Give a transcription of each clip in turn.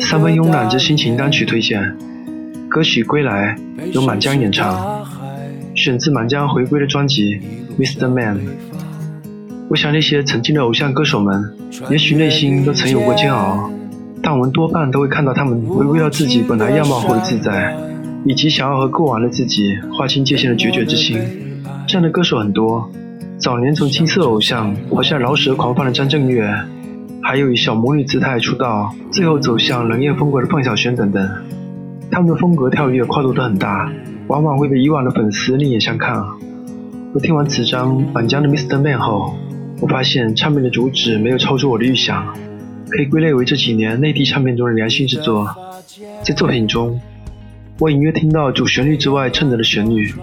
三分慵懒之心情单曲推荐，歌曲《归来》由满江演唱，选自满江回归的专辑《Mr. Man》。我想那些曾经的偶像歌手们，也许内心都曾有过煎熬，但我们多半都会看到他们回归到自己本来样貌后的自在，以及想要和过往的自己划清界限的决绝之心。这样的歌手很多，早年从青涩偶像活下饶舌狂放的张震岳。还有以小魔女姿态出道，最后走向冷艳风格的范晓萱等等，他们的风格跳跃跨度都很大，往往会被以往的粉丝另眼相看。我听完此张满江的《Mr. Man》后，我发现唱片的主旨没有超出我的预想，可以归类为这几年内地唱片中的良心之作。在作品中，我隐约听到主旋律之外衬着的旋律，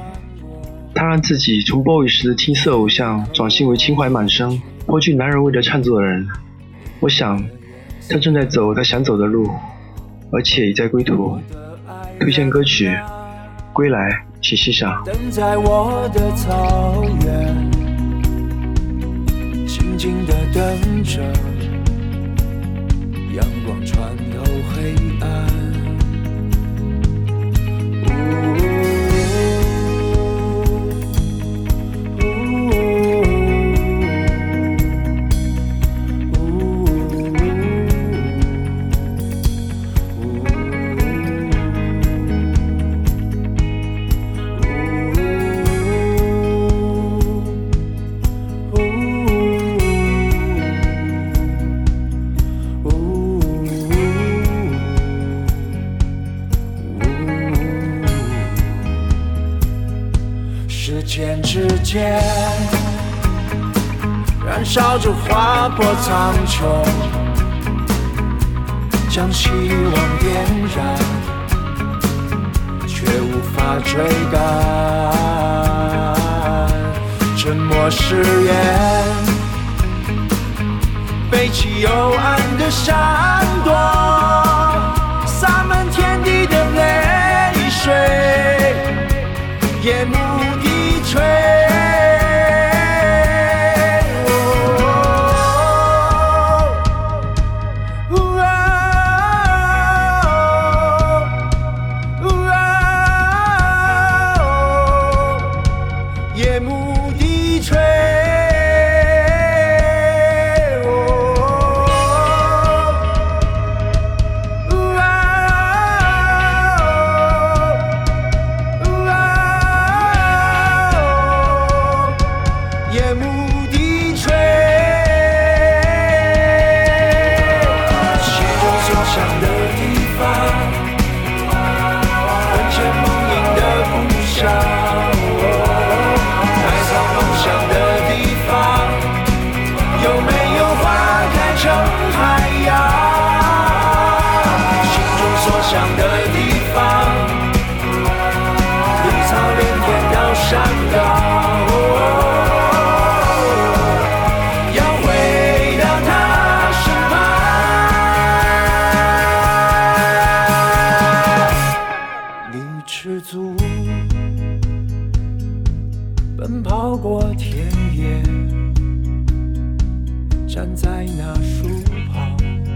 他让自己从 boy 时的青涩偶像转型为情怀满身、颇具男人味的唱作人。我想，他正在走他想走的路，而且已在归途。推荐歌曲《归来》，去欣赏。等在我的草原，静静的等着，阳光穿透黑暗。之间，燃烧着划破苍穹，将希望点燃，却无法追赶。沉默誓言，背起幽暗的闪躲，洒满天地的泪水，夜幕。betrayed. yemu 奔跑过田野，站在那树旁。